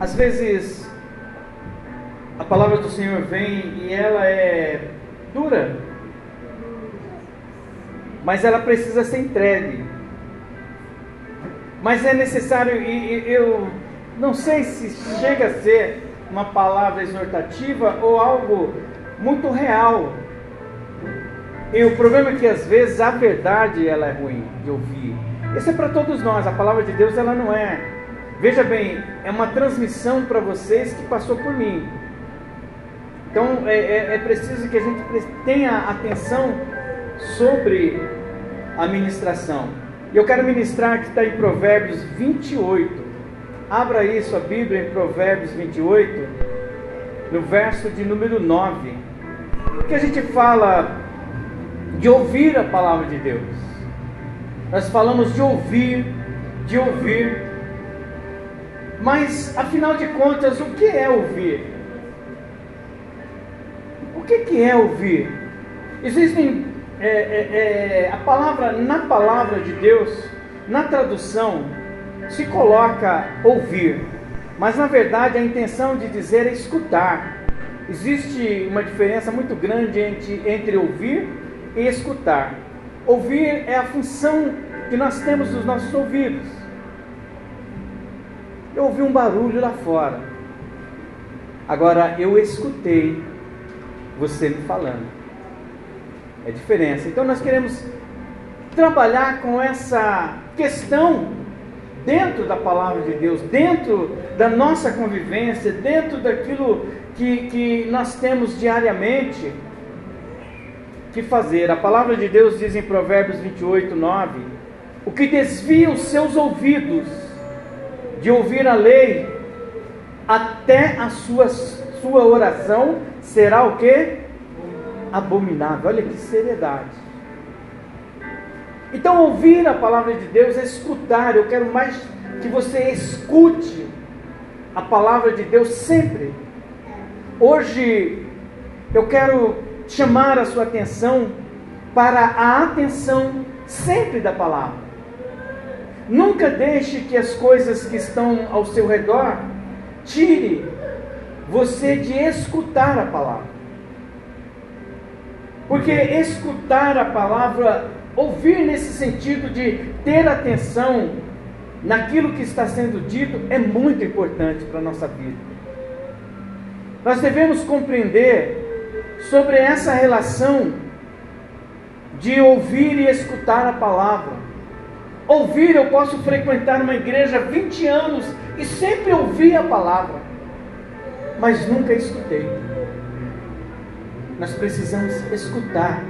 às vezes a palavra do Senhor vem e ela é dura, mas ela precisa ser entregue. Mas é necessário, e eu não sei se chega a ser uma palavra exortativa ou algo muito real. E o problema é que às vezes a verdade ela é ruim de ouvir. Isso é para todos nós. A palavra de Deus ela não é. Veja bem, é uma transmissão para vocês que passou por mim. Então é, é, é preciso que a gente tenha atenção sobre a ministração. E eu quero ministrar que está em Provérbios 28. Abra isso, a Bíblia, em Provérbios 28, no verso de número 9. Porque a gente fala de ouvir a palavra de Deus. Nós falamos de ouvir, de ouvir. Mas, afinal de contas, o que é ouvir? O que, que é ouvir? Existem é, é, é, a palavra, na palavra de Deus, na tradução, se coloca ouvir, mas na verdade a intenção de dizer é escutar. Existe uma diferença muito grande entre, entre ouvir e escutar. Ouvir é a função que nós temos dos nossos ouvidos. Eu ouvi um barulho lá fora. Agora eu escutei você me falando. É diferença. Então nós queremos trabalhar com essa questão dentro da palavra de Deus, dentro da nossa convivência, dentro daquilo que, que nós temos diariamente que fazer. A palavra de Deus diz em Provérbios 28, 9: O que desvia os seus ouvidos de ouvir a lei, até a sua, sua oração será o que? Abominável. Olha que seriedade. Então, ouvir a palavra de Deus é escutar. Eu quero mais que você escute a palavra de Deus sempre. Hoje, eu quero chamar a sua atenção para a atenção sempre da palavra. Nunca deixe que as coisas que estão ao seu redor tire você de escutar a palavra. Porque escutar a palavra Ouvir nesse sentido de ter atenção naquilo que está sendo dito é muito importante para a nossa vida. Nós devemos compreender sobre essa relação de ouvir e escutar a palavra. Ouvir, eu posso frequentar uma igreja há 20 anos e sempre ouvi a palavra, mas nunca escutei. Nós precisamos escutar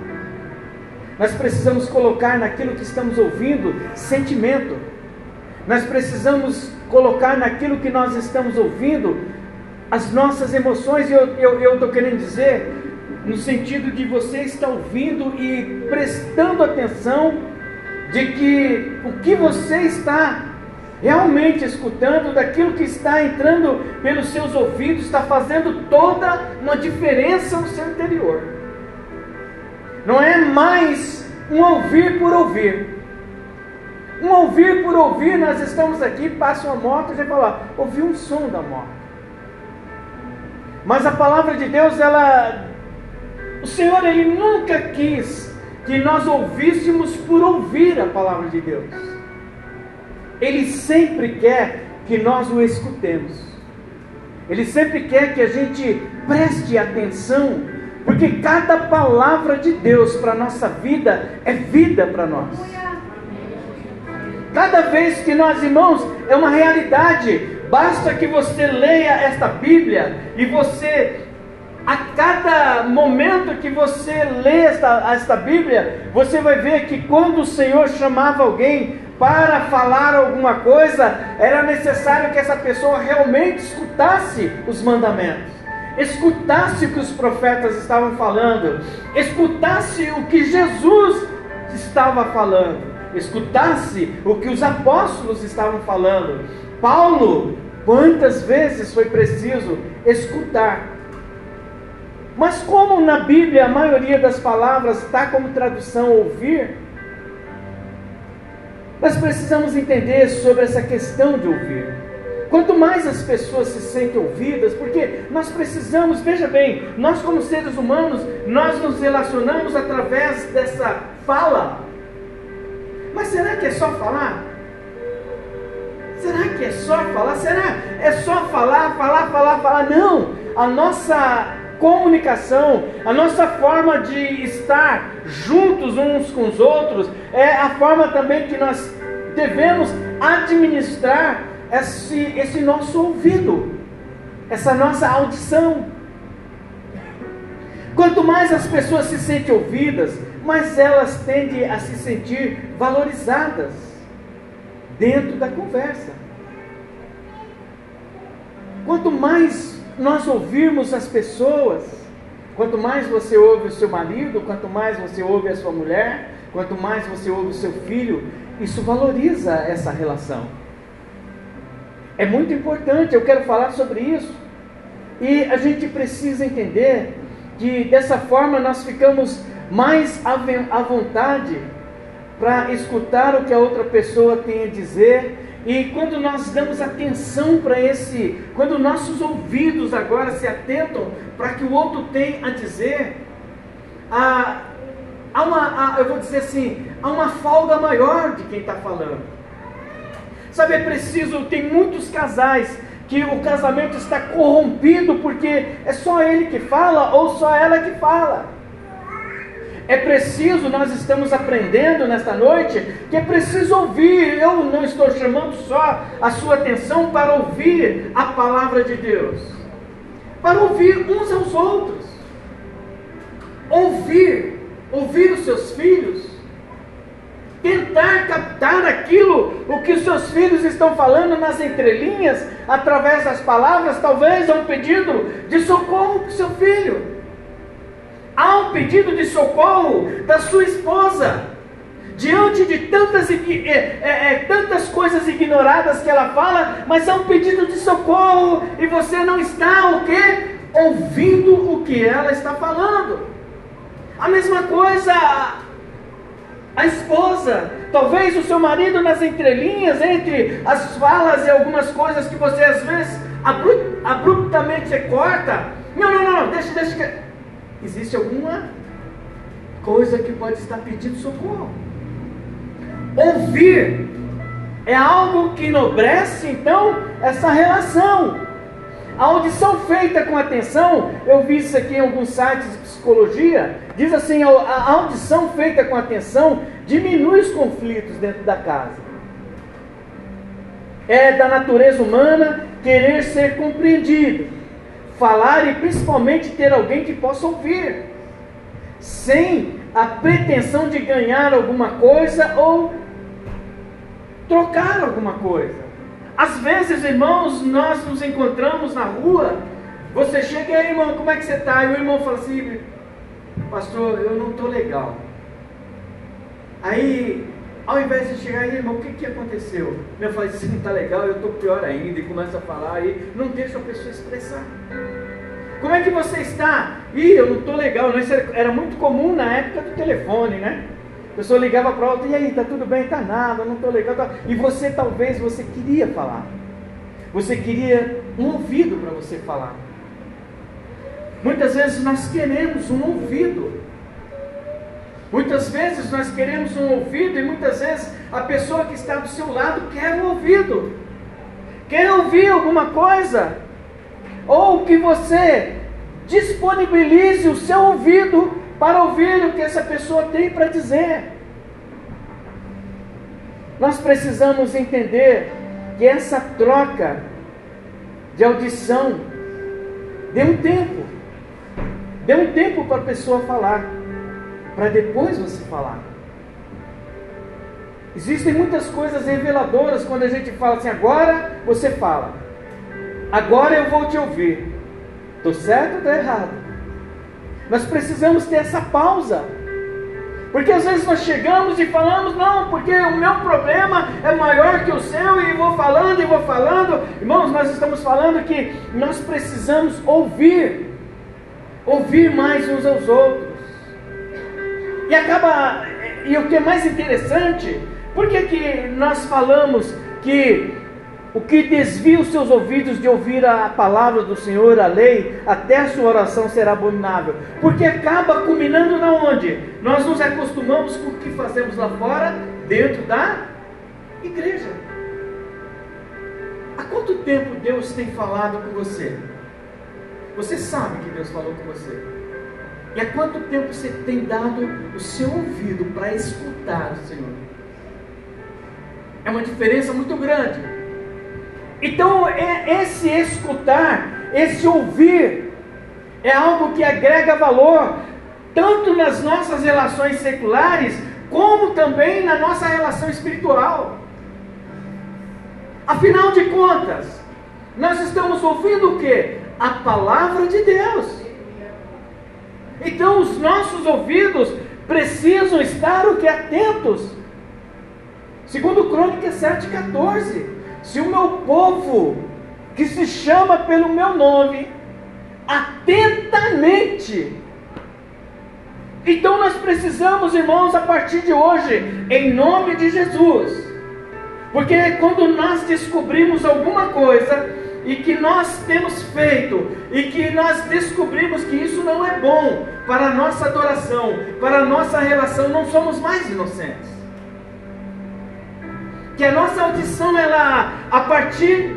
nós precisamos colocar naquilo que estamos ouvindo sentimento. Nós precisamos colocar naquilo que nós estamos ouvindo as nossas emoções. Eu estou querendo dizer, no sentido de você estar ouvindo e prestando atenção de que o que você está realmente escutando, daquilo que está entrando pelos seus ouvidos, está fazendo toda uma diferença no seu interior. Não é mais um ouvir por ouvir. Um ouvir por ouvir, nós estamos aqui, passa uma moto, já fala, ouvi um som da moto. Mas a palavra de Deus, ela. O Senhor, Ele nunca quis que nós ouvíssemos por ouvir a palavra de Deus. Ele sempre quer que nós o escutemos. Ele sempre quer que a gente preste atenção porque cada palavra de Deus para a nossa vida é vida para nós. Cada vez que nós, irmãos, é uma realidade. Basta que você leia esta Bíblia e você, a cada momento que você lê esta, esta Bíblia, você vai ver que quando o Senhor chamava alguém para falar alguma coisa, era necessário que essa pessoa realmente escutasse os mandamentos escutasse o que os profetas estavam falando, escutasse o que Jesus estava falando, escutasse o que os apóstolos estavam falando. Paulo, quantas vezes foi preciso escutar? Mas como na Bíblia a maioria das palavras está como tradução ouvir, nós precisamos entender sobre essa questão de ouvir. Quanto mais as pessoas se sentem ouvidas, porque nós precisamos, veja bem, nós como seres humanos, nós nos relacionamos através dessa fala. Mas será que é só falar? Será que é só falar? Será é só falar, falar, falar, falar? Não! A nossa comunicação, a nossa forma de estar juntos uns com os outros, é a forma também que nós devemos administrar esse, esse nosso ouvido, essa nossa audição. Quanto mais as pessoas se sentem ouvidas, mais elas tendem a se sentir valorizadas dentro da conversa. Quanto mais nós ouvirmos as pessoas, quanto mais você ouve o seu marido, quanto mais você ouve a sua mulher, quanto mais você ouve o seu filho, isso valoriza essa relação. É muito importante, eu quero falar sobre isso. E a gente precisa entender que dessa forma nós ficamos mais à vontade para escutar o que a outra pessoa tem a dizer. E quando nós damos atenção para esse, quando nossos ouvidos agora se atentam para que o outro tem a dizer, há, há uma, há, eu vou dizer assim, há uma folga maior de quem está falando. Sabe, é preciso, tem muitos casais que o casamento está corrompido porque é só ele que fala ou só ela que fala. É preciso, nós estamos aprendendo nesta noite, que é preciso ouvir. Eu não estou chamando só a sua atenção para ouvir a palavra de Deus, para ouvir uns aos outros. Ouvir, ouvir os seus filhos, tentar captar aquilo, o que os seus filhos estão falando nas entrelinhas, através das palavras, talvez há um pedido de socorro para o seu filho. Há um pedido de socorro da sua esposa. Diante de tantas, é, é, tantas coisas ignoradas que ela fala, mas há um pedido de socorro e você não está o quê? Ouvindo o que ela está falando. A mesma coisa a esposa, talvez o seu marido nas entrelinhas, entre as falas e algumas coisas que você às vezes abruptamente corta. Não, não, não, deixa, deixa. Existe alguma coisa que pode estar pedindo socorro. Ouvir é algo que enobrece então essa relação. A audição feita com atenção, eu vi isso aqui em alguns sites de psicologia, diz assim: a audição feita com atenção diminui os conflitos dentro da casa. É da natureza humana querer ser compreendido, falar e principalmente ter alguém que possa ouvir, sem a pretensão de ganhar alguma coisa ou trocar alguma coisa. Às vezes, irmãos, nós nos encontramos na rua, você chega aí, irmão, como é que você está? E o irmão fala assim, pastor, eu não estou legal. Aí, ao invés de chegar aí, irmão, o que, que aconteceu? Eu falei, se não está legal, eu estou pior ainda, e começa a falar aí, não deixa a pessoa expressar. Como é que você está? Ih, eu não estou legal. Isso era muito comum na época do telefone, né? A pessoa ligava para outra, e aí, tá tudo bem? Tá nada, não estou legal. Tá... E você talvez você queria falar. Você queria um ouvido para você falar. Muitas vezes nós queremos um ouvido. Muitas vezes nós queremos um ouvido e muitas vezes a pessoa que está do seu lado quer um ouvido. Quer ouvir alguma coisa. Ou que você disponibilize o seu ouvido para ouvir o que essa pessoa tem para dizer. Nós precisamos entender que essa troca de audição dê um tempo. Dê um tempo para a pessoa falar, para depois você falar. Existem muitas coisas reveladoras quando a gente fala assim, agora você fala. Agora eu vou te ouvir. Estou certo ou estou errado? Nós precisamos ter essa pausa. Porque às vezes nós chegamos e falamos, não, porque o meu problema é maior que o seu, e vou falando e vou falando. Irmãos, nós estamos falando que nós precisamos ouvir, ouvir mais uns aos outros. E acaba, e o que é mais interessante, por que, que nós falamos que o que desvia os seus ouvidos de ouvir a palavra do Senhor, a lei, até a sua oração será abominável. Porque acaba culminando na onde? Nós nos acostumamos com o que fazemos lá fora, dentro da igreja. Há quanto tempo Deus tem falado com você? Você sabe que Deus falou com você. E há quanto tempo você tem dado o seu ouvido para escutar o Senhor? É uma diferença muito grande. Então, é esse escutar, esse ouvir, é algo que agrega valor, tanto nas nossas relações seculares, como também na nossa relação espiritual. Afinal de contas, nós estamos ouvindo o que? A palavra de Deus. Então os nossos ouvidos precisam estar o que atentos. Segundo Crônicas 7,14. Se o meu povo, que se chama pelo meu nome, atentamente. Então nós precisamos, irmãos, a partir de hoje, em nome de Jesus. Porque quando nós descobrimos alguma coisa, e que nós temos feito e que nós descobrimos que isso não é bom para a nossa adoração, para a nossa relação, não somos mais inocentes. Que a nossa audição, ela, a partir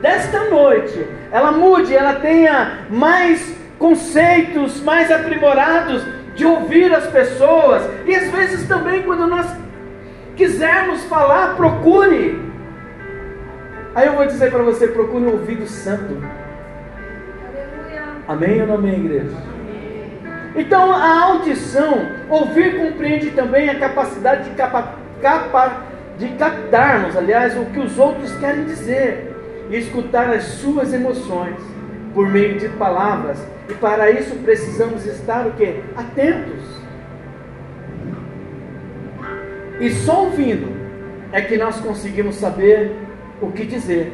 desta noite, ela mude, ela tenha mais conceitos mais aprimorados de ouvir as pessoas, e às vezes também quando nós quisermos falar, procure Aí eu vou dizer para você: procure um ouvido santo. Amém ou não amém, igreja? Então a audição, ouvir compreende também a capacidade de, capa, capa, de captarmos, aliás, o que os outros querem dizer e escutar as suas emoções por meio de palavras. E para isso precisamos estar o que? Atentos. E só ouvindo é que nós conseguimos saber o que dizer.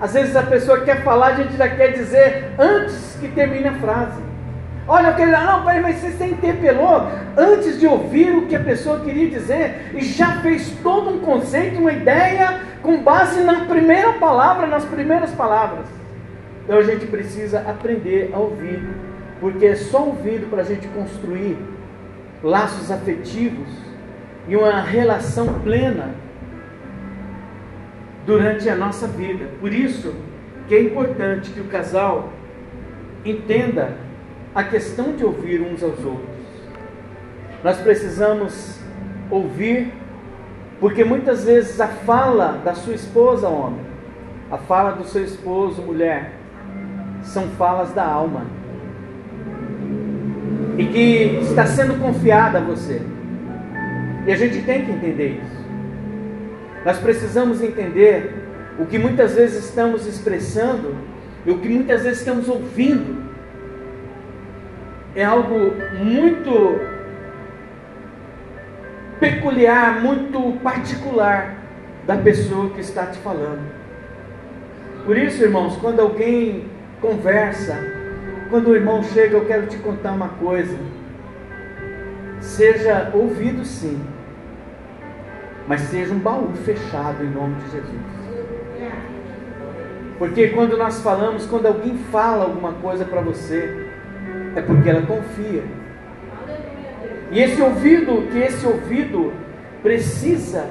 Às vezes a pessoa quer falar, a gente já quer dizer antes que termine a frase. Olha, eu quero não, mas você se interpelou antes de ouvir o que a pessoa queria dizer e já fez todo um conceito, uma ideia com base na primeira palavra, nas primeiras palavras. Então a gente precisa aprender a ouvir, porque é só ouvindo para a gente construir laços afetivos e uma relação plena durante a nossa vida. Por isso que é importante que o casal entenda a questão de ouvir uns aos outros. Nós precisamos ouvir, porque muitas vezes a fala da sua esposa, homem, a fala do seu esposo, mulher, são falas da alma. E que está sendo confiada a você. E a gente tem que entender isso. Nós precisamos entender o que muitas vezes estamos expressando e o que muitas vezes estamos ouvindo é algo muito peculiar, muito particular da pessoa que está te falando. Por isso, irmãos, quando alguém conversa, quando o irmão chega, eu quero te contar uma coisa. Seja ouvido sim mas seja um baú fechado em nome de Jesus. Porque quando nós falamos, quando alguém fala alguma coisa para você, é porque ela confia. E esse ouvido, que esse ouvido precisa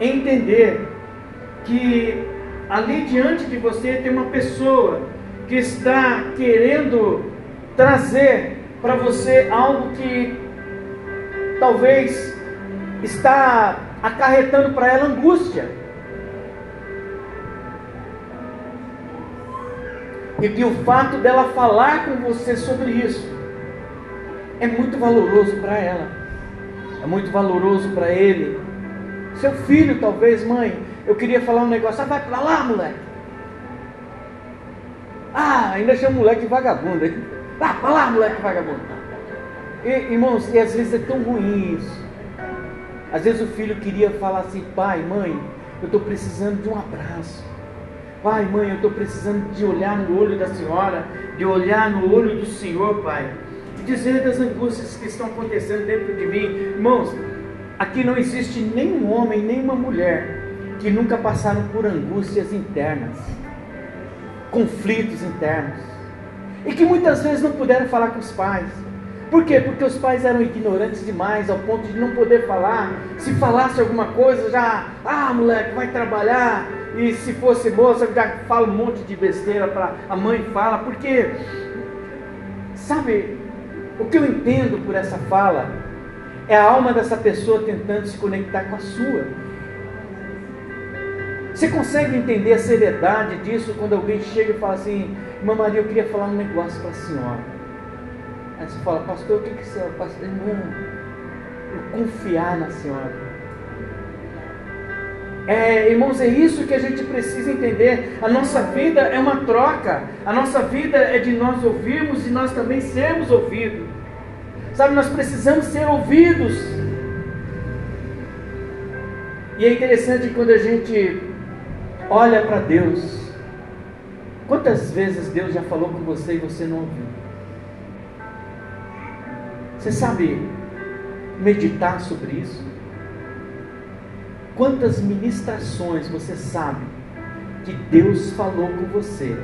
entender que ali diante de você tem uma pessoa que está querendo trazer para você algo que talvez está acarretando para ela angústia. E que o fato dela falar com você sobre isso é muito valoroso para ela, é muito valoroso para ele. Seu filho, talvez, mãe, eu queria falar um negócio, ah, vai para lá, moleque. Ah, ainda chama o moleque de vagabundo. Ah, para lá, moleque vagabundo. E, irmãos, e às vezes é tão ruim isso. Às vezes o filho queria falar assim: pai, mãe, eu estou precisando de um abraço. Pai, mãe, eu estou precisando de olhar no olho da senhora, de olhar no olho do Senhor, pai, e dizer das angústias que estão acontecendo dentro de mim. Irmãos, aqui não existe nenhum homem, nem uma mulher que nunca passaram por angústias internas, conflitos internos, e que muitas vezes não puderam falar com os pais. Por quê? Porque os pais eram ignorantes demais, ao ponto de não poder falar. Se falasse alguma coisa, já, ah, moleque, vai trabalhar. E se fosse moça, já fala um monte de besteira para a mãe fala. Porque, sabe, o que eu entendo por essa fala é a alma dessa pessoa tentando se conectar com a sua. Você consegue entender a seriedade disso quando alguém chega e fala assim: Irmã Maria, eu queria falar um negócio para a senhora. Aí você fala, pastor, o que, que você é? Pastor, irmão, confiar na senhora. É, irmãos, é isso que a gente precisa entender. A nossa vida é uma troca. A nossa vida é de nós ouvirmos e nós também sermos ouvidos. Sabe, nós precisamos ser ouvidos. E é interessante quando a gente olha para Deus. Quantas vezes Deus já falou com você e você não ouviu? Você sabe meditar sobre isso? Quantas ministrações você sabe que Deus falou com você?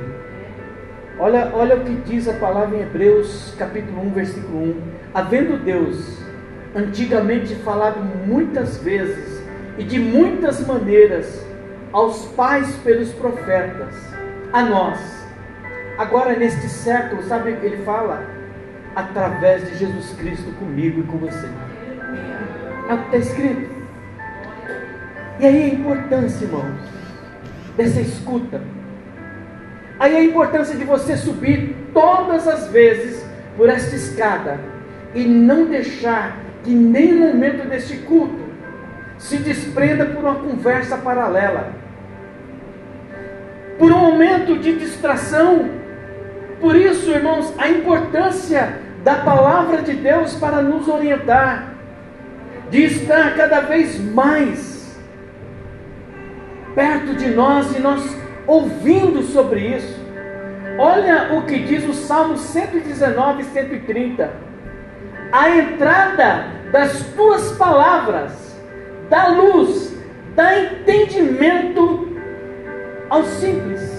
Olha, olha o que diz a palavra em Hebreus, capítulo 1, versículo 1. Havendo Deus antigamente falado muitas vezes e de muitas maneiras aos pais pelos profetas, a nós. Agora, neste século, sabe ele fala? Através de Jesus Cristo comigo e com você. É o que está escrito. E aí a importância, irmãos, dessa escuta. Aí a importância de você subir todas as vezes por esta escada e não deixar que no momento deste culto se desprenda por uma conversa paralela, por um momento de distração. Por isso, irmãos, a importância da palavra de Deus para nos orientar, de estar cada vez mais perto de nós e nós ouvindo sobre isso. Olha o que diz o Salmo 119, 130. A entrada das tuas palavras dá luz, dá entendimento aos simples.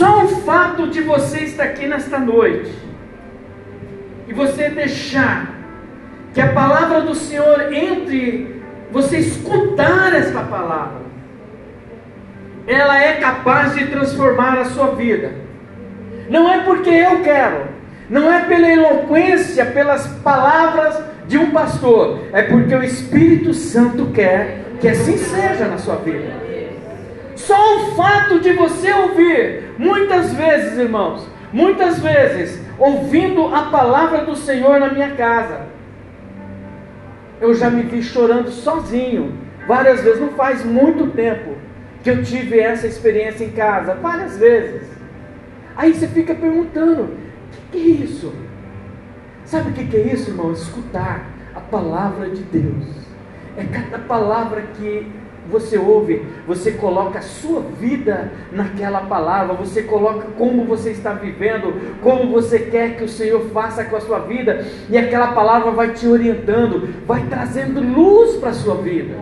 Só o fato de você estar aqui nesta noite e você deixar que a palavra do Senhor entre, você escutar esta palavra, ela é capaz de transformar a sua vida. Não é porque eu quero, não é pela eloquência, pelas palavras de um pastor, é porque o Espírito Santo quer que assim seja na sua vida. Só o fato de você ouvir, muitas vezes, irmãos, muitas vezes, ouvindo a palavra do Senhor na minha casa, eu já me vi chorando sozinho, várias vezes, não faz muito tempo que eu tive essa experiência em casa, várias vezes. Aí você fica perguntando: o que, que é isso? Sabe o que, que é isso, irmão? Escutar a palavra de Deus. É cada palavra que você ouve, você coloca a sua vida naquela palavra, você coloca como você está vivendo, como você quer que o Senhor faça com a sua vida, e aquela palavra vai te orientando, vai trazendo luz para a sua vida.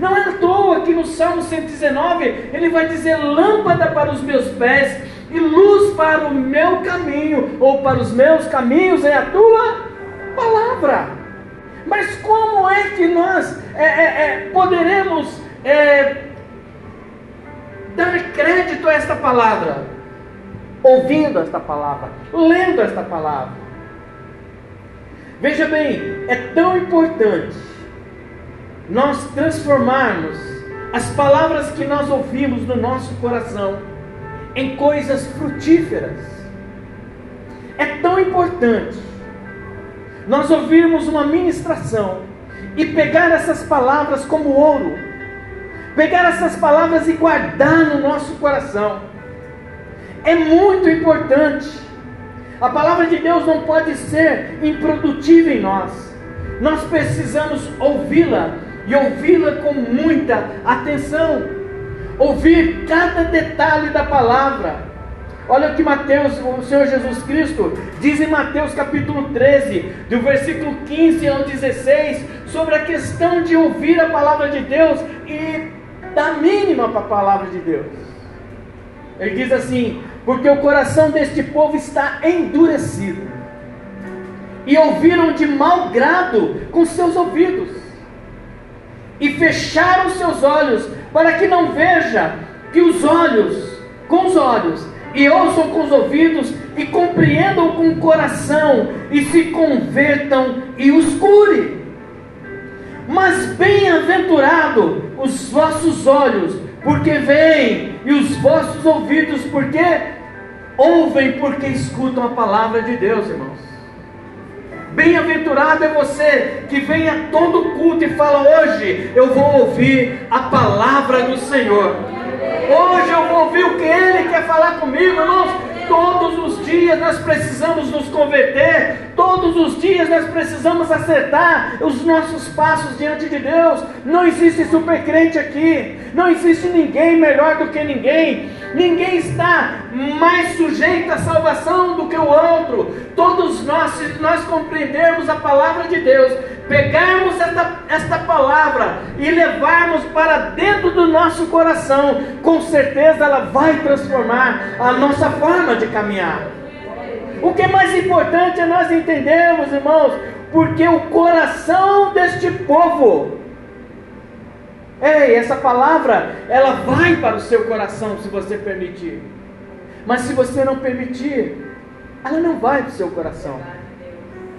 Não é à toa que no Salmo 119 ele vai dizer: lâmpada para os meus pés e luz para o meu caminho, ou para os meus caminhos é a tua palavra. Mas como é que nós é, é, é, poderemos é, dar crédito a esta palavra? Ouvindo esta palavra, lendo esta palavra. Veja bem, é tão importante nós transformarmos as palavras que nós ouvimos no nosso coração em coisas frutíferas. É tão importante nós ouvirmos uma ministração e pegar essas palavras como ouro, pegar essas palavras e guardar no nosso coração. É muito importante. A palavra de Deus não pode ser improdutiva em nós. Nós precisamos ouvi-la e ouvi-la com muita atenção. Ouvir cada detalhe da palavra. Olha o que Mateus, o Senhor Jesus Cristo, diz em Mateus capítulo 13, do versículo 15 ao 16, sobre a questão de ouvir a palavra de Deus e dar mínima para a palavra de Deus. Ele diz assim: Porque o coração deste povo está endurecido, e ouviram de mau grado com seus ouvidos, e fecharam seus olhos, para que não veja que os olhos, com os olhos, e ouçam com os ouvidos, e compreendam com o coração, e se convertam e os cure. Mas bem-aventurado os vossos olhos, porque veem, e os vossos ouvidos, porque ouvem, porque escutam a palavra de Deus, irmãos. Bem-aventurado é você que vem a todo culto e fala: Hoje eu vou ouvir a palavra do Senhor. Hoje eu vou ouvir o que Ele quer falar comigo, irmãos. Todos os dias nós precisamos nos converter, todos os dias nós precisamos acertar os nossos passos diante de Deus. Não existe supercrente aqui, não existe ninguém melhor do que ninguém, ninguém está mais sujeito à salvação do que o outro. Todos nós, se nós compreendermos a palavra de Deus, pegarmos esta, esta palavra e levarmos para dentro do nosso coração, com certeza ela vai transformar a nossa forma de caminhar. O que é mais importante é nós entendermos, irmãos, porque o coração deste povo, ei, essa palavra, ela vai para o seu coração se você permitir. Mas se você não permitir, ela não vai para o seu coração.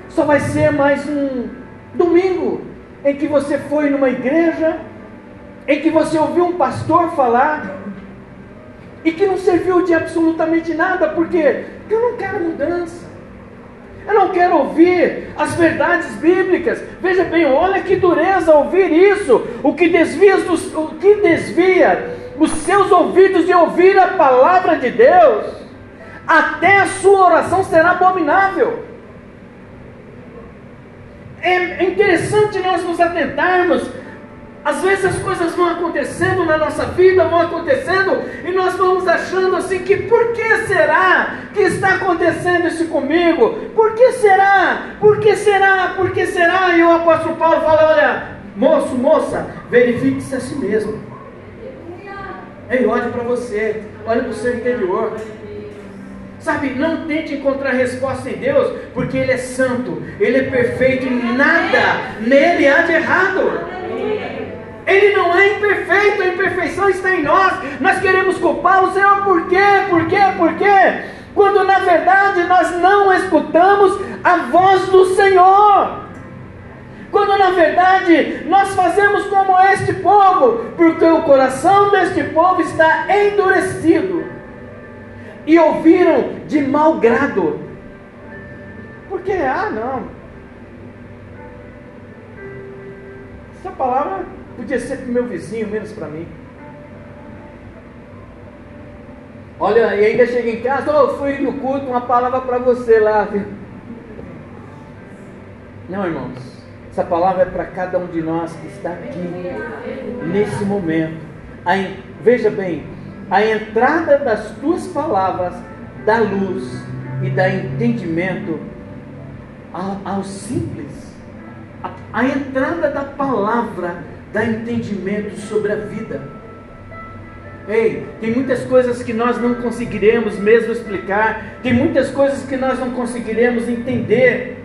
Só vai ser mais um domingo em que você foi numa igreja, em que você ouviu um pastor falar, e que não serviu de absolutamente nada, porque eu não quero mudança. Eu não quero ouvir as verdades bíblicas. Veja bem, olha que dureza ouvir isso. O que desvia, o que desvia os seus ouvidos de ouvir a palavra de Deus, até a sua oração será abominável. É interessante nós nos atentarmos às vezes as coisas vão acontecendo na nossa vida, vão acontecendo, e nós vamos achando assim que por que será que está acontecendo isso comigo? Por que será? Por que será? Por que será? E o apóstolo Paulo fala: olha, moço, moça, verifique-se a si mesmo. Ei, olhe para você, olhe para o seu interior. Sabe, não tente encontrar resposta em Deus, porque Ele é santo, Ele é perfeito e nada nele há de errado. Ele não é imperfeito, a imperfeição está em nós. Nós queremos culpar o Senhor por quê? Por quê? Por quê? Quando na verdade nós não escutamos a voz do Senhor. Quando na verdade nós fazemos como este povo, porque o coração deste povo está endurecido e ouviram de mau grado. Porque, ah, não. Essa palavra Podia ser para o meu vizinho, menos para mim. Olha, e ainda chega em casa, oh, fui no culto, uma palavra para você lá. Não, irmãos, essa palavra é para cada um de nós que está aqui, nesse momento. A, veja bem, a entrada das tuas palavras dá luz e dá entendimento ao, ao simples. A, a entrada da palavra dá entendimento sobre a vida. Ei, tem muitas coisas que nós não conseguiremos mesmo explicar, tem muitas coisas que nós não conseguiremos entender,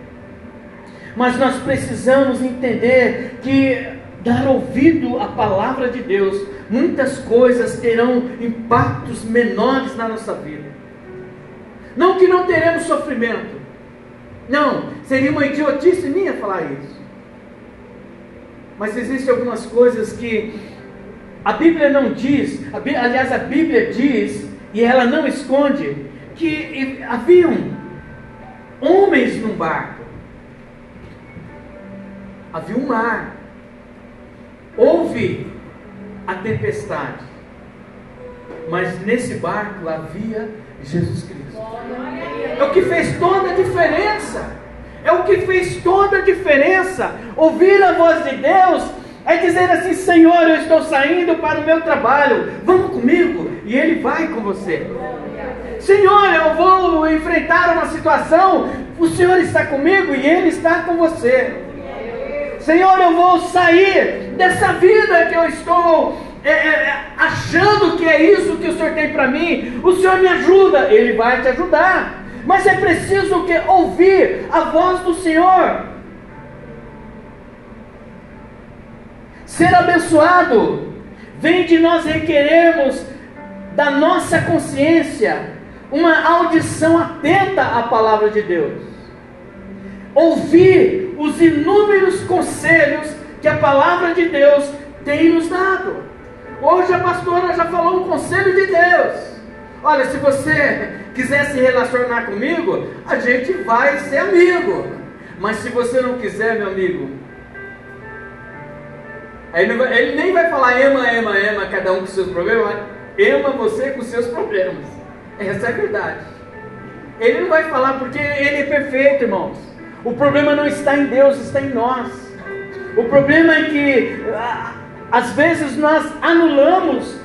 mas nós precisamos entender que dar ouvido à palavra de Deus, muitas coisas terão impactos menores na nossa vida. Não que não teremos sofrimento, não, seria uma idiotice minha falar isso. Mas existem algumas coisas que a Bíblia não diz, a Bíblia, aliás, a Bíblia diz, e ela não esconde, que haviam homens num barco. Havia um mar. Houve a tempestade. Mas nesse barco havia Jesus Cristo. É o que fez toda a diferença. É o que fez toda a diferença. Ouvir a voz de Deus é dizer assim: Senhor, eu estou saindo para o meu trabalho, vamos comigo? E Ele vai com você. Senhor, eu vou enfrentar uma situação, o Senhor está comigo e Ele está com você. Senhor, eu vou sair dessa vida que eu estou é, é, é achando que é isso que o Senhor tem para mim. O Senhor me ajuda, Ele vai te ajudar. Mas é preciso que ouvir a voz do Senhor. Ser abençoado vem de nós requerermos da nossa consciência uma audição atenta à palavra de Deus. Ouvir os inúmeros conselhos que a palavra de Deus tem nos dado. Hoje a pastora já falou um conselho de Deus. Olha, se você quiser se relacionar comigo, a gente vai ser amigo. Mas se você não quiser, meu amigo, ele, nem vai falar ema, ema, ema, cada um com seus problemas, ema você com seus problemas. Essa é a verdade. Ele não vai falar porque ele é perfeito, irmãos. O problema não está em Deus, está em nós. O problema é que às vezes nós anulamos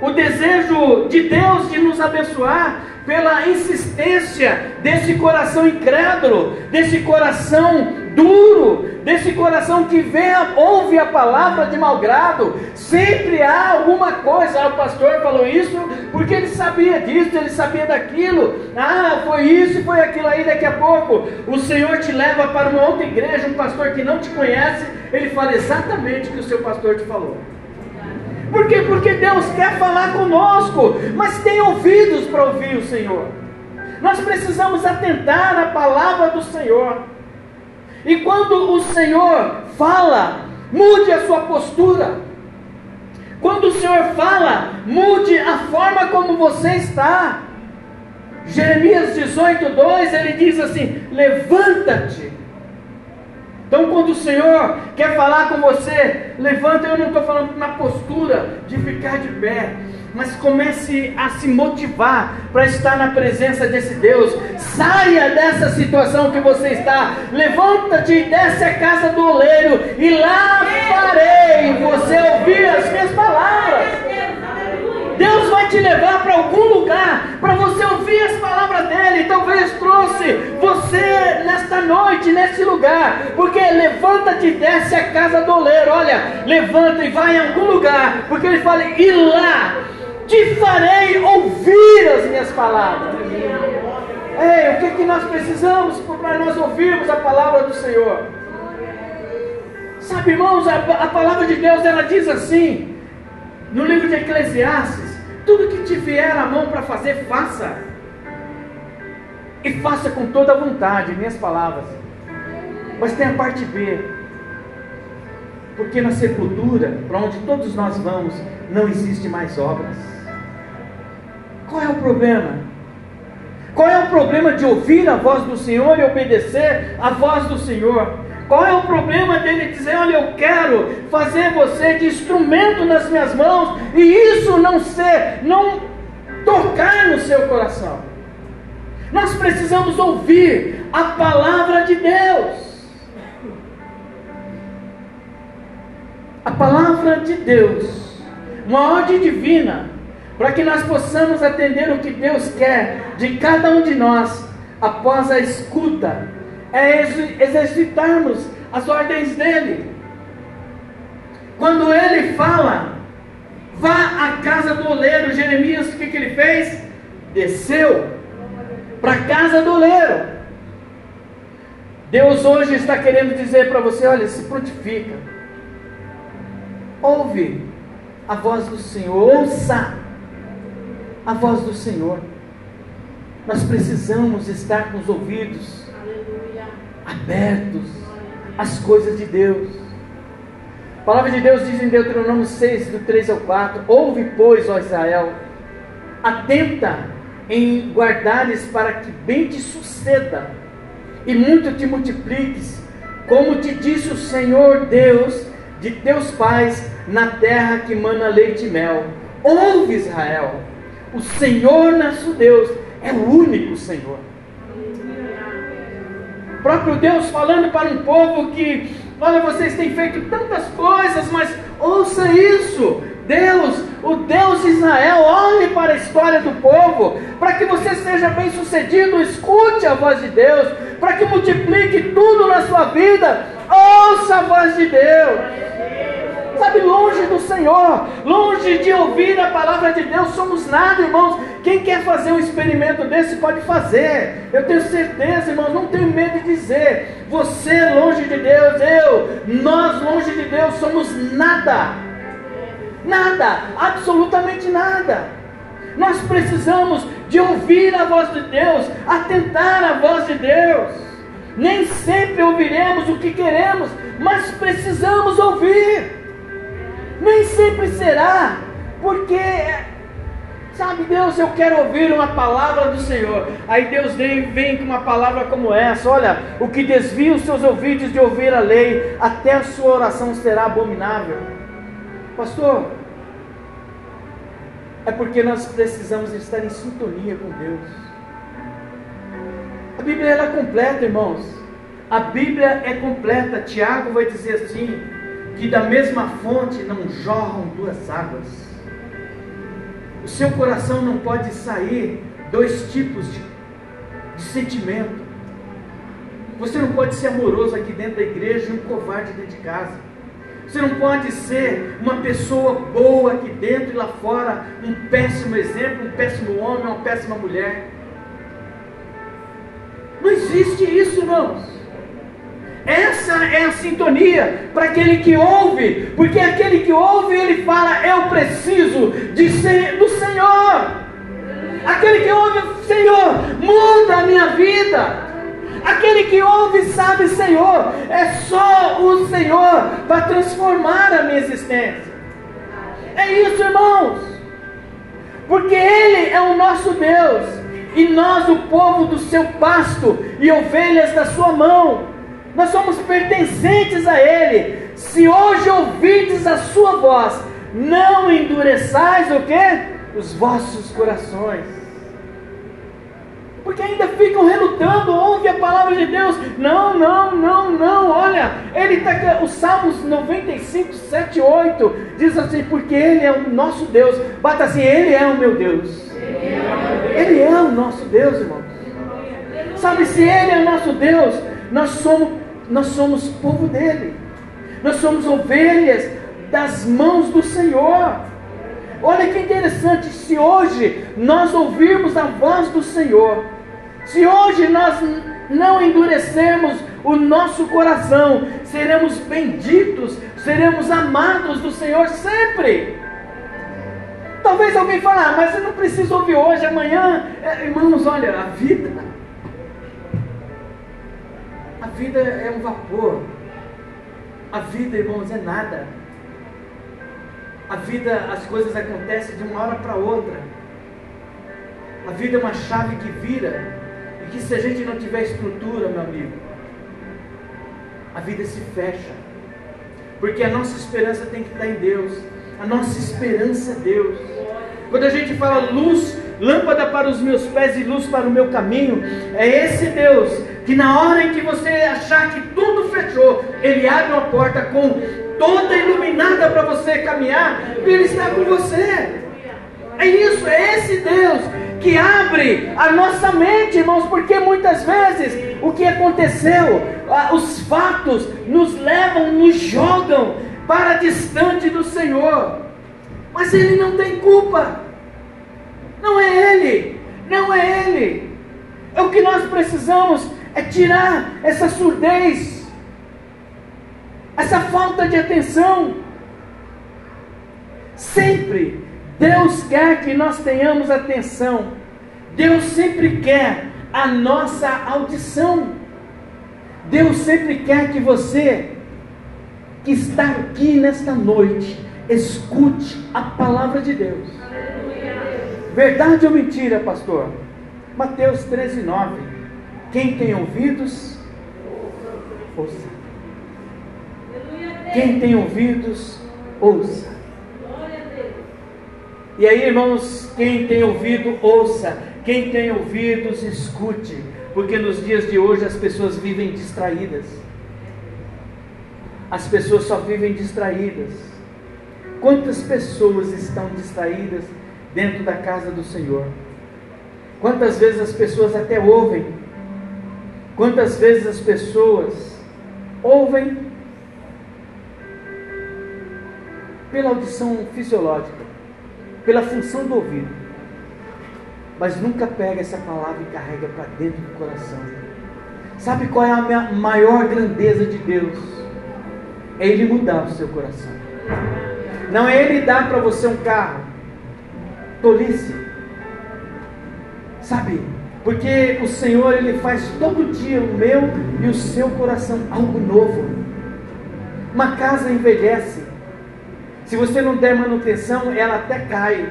o desejo de Deus de nos abençoar pela insistência desse coração incrédulo, desse coração duro, desse coração que vê, ouve a palavra de malgrado. Sempre há alguma coisa. Ah, o pastor falou isso porque ele sabia disso, ele sabia daquilo. Ah, foi isso e foi aquilo aí. Daqui a pouco o Senhor te leva para uma outra igreja, um pastor que não te conhece, ele fala exatamente o que o seu pastor te falou. Por quê? Porque Deus quer falar conosco, mas tem ouvidos para ouvir o Senhor. Nós precisamos atentar à palavra do Senhor. E quando o Senhor fala, mude a sua postura. Quando o Senhor fala, mude a forma como você está. Jeremias 18, 2, ele diz assim: Levanta-te então, quando o Senhor quer falar com você, levanta. Eu não estou falando na postura de ficar de pé, mas comece a se motivar para estar na presença desse Deus. Saia dessa situação que você está. Levanta-te e desce a casa do oleiro, e lá farei você ouvir as minhas palavras. Deus vai te levar para algum lugar para você ouvir as palavras dele. Talvez trouxe você nesta noite, nesse lugar, porque levanta-te e desce a casa do oleiro. Olha, levanta e vai em algum lugar, porque ele fala: e lá te farei ouvir as minhas palavras. Ei, o que, que nós precisamos para nós ouvirmos a palavra do Senhor? Sabe, irmãos, a, a palavra de Deus ela diz assim, no livro de Eclesiastes, tudo que te vier à mão para fazer, faça. E faça com toda a vontade, minhas palavras. Mas tem a parte B. Porque na sepultura, para onde todos nós vamos, não existe mais obras. Qual é o problema? Qual é o problema de ouvir a voz do Senhor e obedecer a voz do Senhor? Qual é o problema dele dizer, olha, eu quero fazer você de instrumento nas minhas mãos e isso não ser, não tocar no seu coração? Nós precisamos ouvir a palavra de Deus. A palavra de Deus, uma ordem divina, para que nós possamos atender o que Deus quer de cada um de nós após a escuta é exercitarmos as ordens dele. Quando ele fala, vá à casa do oleiro, Jeremias, o que, que ele fez? Desceu para a casa do oleiro. Deus hoje está querendo dizer para você: olha, se prontifica, ouve a voz do Senhor, ouça a voz do Senhor. Nós precisamos estar com os ouvidos abertos às coisas de Deus. A palavra de Deus diz em Deuteronômio 6, do 3 ao 4: Ouve, pois, ó Israel, atenta em guardares para que bem te suceda e muito te multipliques, como te disse o Senhor Deus de teus pais na terra que mana leite e mel. Ouve, Israel, o Senhor nosso Deus é o único Senhor próprio Deus falando para um povo que, olha, vocês têm feito tantas coisas, mas ouça isso. Deus, o Deus de Israel, olhe para a história do povo. Para que você seja bem sucedido, escute a voz de Deus. Para que multiplique tudo na sua vida, ouça a voz de Deus. Sabe, longe do Senhor, longe de ouvir a palavra de Deus, somos nada, irmãos. Quem quer fazer um experimento desse pode fazer. Eu tenho certeza, irmãos, não tenho medo de dizer. Você longe de Deus, eu, nós longe de Deus somos nada. Nada, absolutamente nada. Nós precisamos de ouvir a voz de Deus, atentar à voz de Deus. Nem sempre ouviremos o que queremos, mas precisamos ouvir. Nem sempre será, porque, sabe, Deus, eu quero ouvir uma palavra do Senhor. Aí Deus vem, vem com uma palavra como essa: olha, o que desvia os seus ouvidos de ouvir a lei, até a sua oração será abominável. Pastor, é porque nós precisamos estar em sintonia com Deus. A Bíblia é completa, irmãos. A Bíblia é completa. Tiago vai dizer assim: que da mesma fonte não jorram duas águas. O seu coração não pode sair dois tipos de, de sentimento. Você não pode ser amoroso aqui dentro da igreja e um covarde dentro de casa. Você não pode ser uma pessoa boa aqui dentro e lá fora, um péssimo exemplo, um péssimo homem, uma péssima mulher. Não existe isso, irmãos. Essa é a sintonia para aquele que ouve, porque aquele que ouve, ele fala: Eu preciso de ser, do Senhor. Aquele que ouve, Senhor, muda a minha vida. Aquele que ouve sabe, Senhor, é só o Senhor para transformar a minha existência. É isso, irmãos. Porque Ele é o nosso Deus, e nós, o povo do seu pasto e ovelhas da sua mão nós somos pertencentes a Ele. Se hoje ouvides a sua voz, não endureçais o que? Os vossos corações. Porque ainda ficam relutando, ouve a palavra de Deus. Não, não, não, não. Olha, ele está. Os Salmos 95, 7, 8 diz assim: Porque Ele é o nosso Deus. Bata assim: Ele é o meu Deus. Ele é o nosso Deus, irmãos. Sabe, se Ele é o nosso Deus, nós somos nós somos povo dele, nós somos ovelhas das mãos do Senhor. Olha que interessante, se hoje nós ouvirmos a voz do Senhor, se hoje nós não endurecermos o nosso coração, seremos benditos, seremos amados do Senhor sempre. Talvez alguém fale, ah, mas eu não preciso ouvir hoje, amanhã. É, irmãos, olha, a vida vida é um vapor. A vida, irmãos, é nada. A vida, as coisas acontecem de uma hora para outra. A vida é uma chave que vira. E que se a gente não tiver estrutura, meu amigo, a vida se fecha. Porque a nossa esperança tem que estar em Deus. A nossa esperança é Deus. Quando a gente fala luz, lâmpada para os meus pés e luz para o meu caminho, é esse Deus que na hora em que você achar que tudo fechou, Ele abre uma porta com toda iluminada para você caminhar, e Ele está com você. É isso, é esse Deus que abre a nossa mente, irmãos, porque muitas vezes o que aconteceu, os fatos nos levam, nos jogam para distante do Senhor, mas Ele não tem culpa, não é Ele, não é Ele. É o que nós precisamos é tirar essa surdez, essa falta de atenção. Sempre Deus quer que nós tenhamos atenção. Deus sempre quer a nossa audição. Deus sempre quer que você que está aqui nesta noite escute a palavra de Deus. Verdade ou mentira, pastor? Mateus 13, 9. Quem tem ouvidos, ouça. Quem tem ouvidos, ouça. E aí, irmãos, quem tem ouvido, ouça. Quem tem ouvidos, escute. Porque nos dias de hoje as pessoas vivem distraídas. As pessoas só vivem distraídas. Quantas pessoas estão distraídas dentro da casa do Senhor. Quantas vezes as pessoas até ouvem, quantas vezes as pessoas ouvem pela audição fisiológica, pela função do ouvido, mas nunca pega essa palavra e carrega para dentro do coração. Sabe qual é a maior grandeza de Deus? É Ele mudar o seu coração. Não é Ele dar para você um carro. Tolice. Sabe? Porque o Senhor Ele faz todo dia o meu e o seu coração algo novo. Uma casa envelhece. Se você não der manutenção, ela até cai.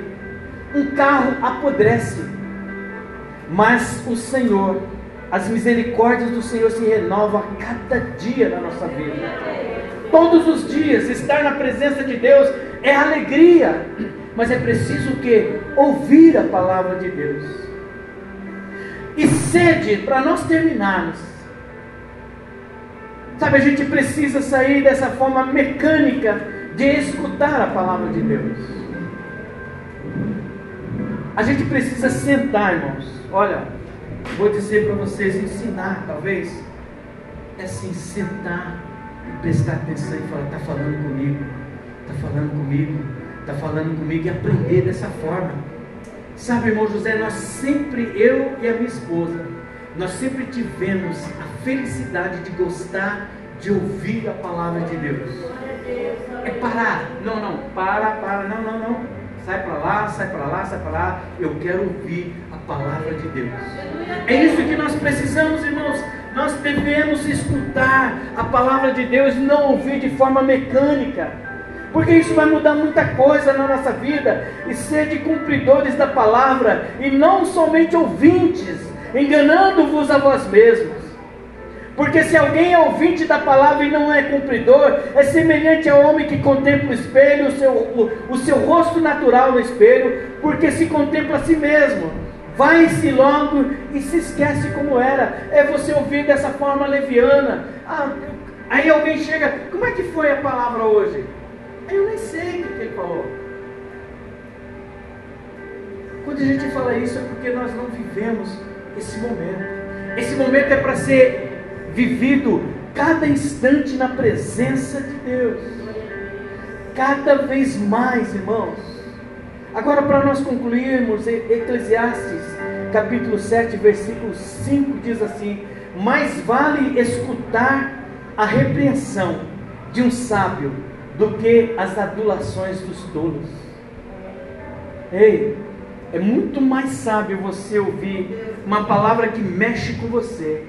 Um carro apodrece. Mas o Senhor, as misericórdias do Senhor se renovam a cada dia na nossa vida. Todos os dias, estar na presença de Deus é alegria. Mas é preciso que? Ouvir a palavra de Deus. E sede, para nós terminarmos. Sabe, a gente precisa sair dessa forma mecânica de escutar a palavra de Deus. A gente precisa sentar, irmãos. Olha, vou dizer para vocês, ensinar, talvez, é assim, sentar prestar atenção e falar, está falando comigo, está falando comigo, está falando comigo e aprender dessa forma. Sabe, irmão José, nós sempre, eu e a minha esposa, nós sempre tivemos a felicidade de gostar de ouvir a palavra de Deus. É parar. Não, não, para, para, não, não, não. Sai para lá, sai para lá, sai para lá. Eu quero ouvir a palavra de Deus. É isso que nós precisamos, irmãos. Nós devemos escutar a palavra de Deus e não ouvir de forma mecânica. Porque isso vai mudar muita coisa na nossa vida. E ser de cumpridores da palavra e não somente ouvintes, enganando-vos a vós mesmos. Porque se alguém é ouvinte da palavra e não é cumpridor, é semelhante ao homem que contempla o espelho, o seu, o, o seu rosto natural no espelho, porque se contempla a si mesmo vai-se logo e se esquece como era. É você ouvir dessa forma leviana. Ah, aí alguém chega, como é que foi a palavra hoje? Eu nem sei o que ele falou. Quando a gente fala isso é porque nós não vivemos esse momento. Esse momento é para ser vivido cada instante na presença de Deus. Cada vez mais, irmãos. Agora, para nós concluirmos, Eclesiastes, capítulo 7, versículo 5 diz assim: Mais vale escutar a repreensão de um sábio do que as adulações dos tolos. Ei, é muito mais sábio você ouvir uma palavra que mexe com você,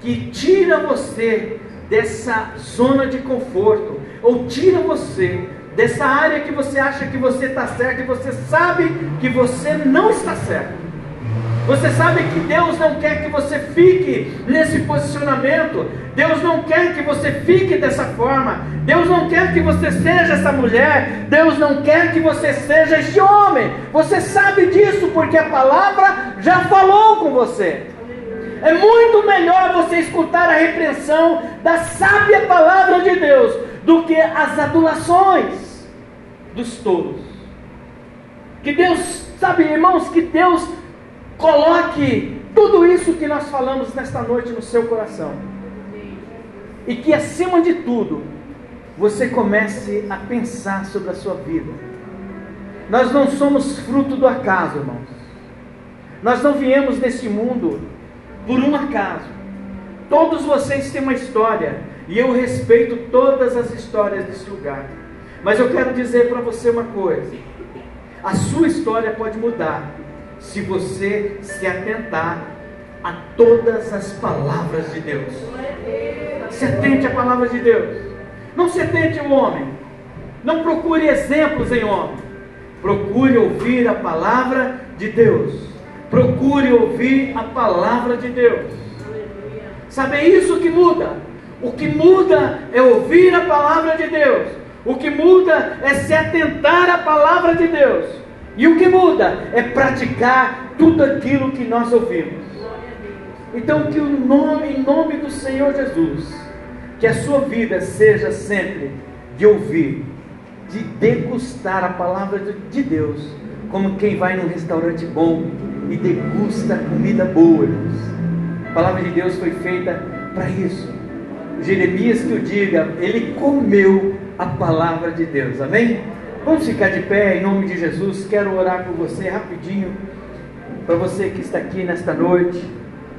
que tira você dessa zona de conforto, ou tira você dessa área que você acha que você está certo e você sabe que você não está certo. Você sabe que Deus não quer que você fique nesse posicionamento. Deus não quer que você fique dessa forma. Deus não quer que você seja essa mulher. Deus não quer que você seja este homem. Você sabe disso porque a palavra já falou com você. É muito melhor você escutar a repreensão da sábia palavra de Deus do que as adulações dos tolos. Que Deus, sabe, irmãos, que Deus coloque tudo isso que nós falamos nesta noite no seu coração. E que acima de tudo, você comece a pensar sobre a sua vida. Nós não somos fruto do acaso, irmãos. Nós não viemos neste mundo por um acaso. Todos vocês têm uma história e eu respeito todas as histórias desse lugar. Mas eu quero dizer para você uma coisa: a sua história pode mudar se você se atentar a todas as palavras de Deus. Se atente à palavra de Deus. Não se atente ao homem. Não procure exemplos em homem. Procure ouvir a palavra de Deus. Procure ouvir a palavra de Deus. Sabe, é isso que muda. O que muda é ouvir a palavra de Deus. O que muda é se atentar à palavra de Deus. E o que muda é praticar tudo aquilo que nós ouvimos. Então, que o nome, em nome do Senhor Jesus, que a sua vida seja sempre de ouvir, de degustar a palavra de Deus como quem vai num restaurante bom e degusta comida boa. A palavra de Deus foi feita para isso. Jeremias que o diga, ele comeu a palavra de Deus, amém? Vamos ficar de pé em nome de Jesus. Quero orar por você rapidinho, para você que está aqui nesta noite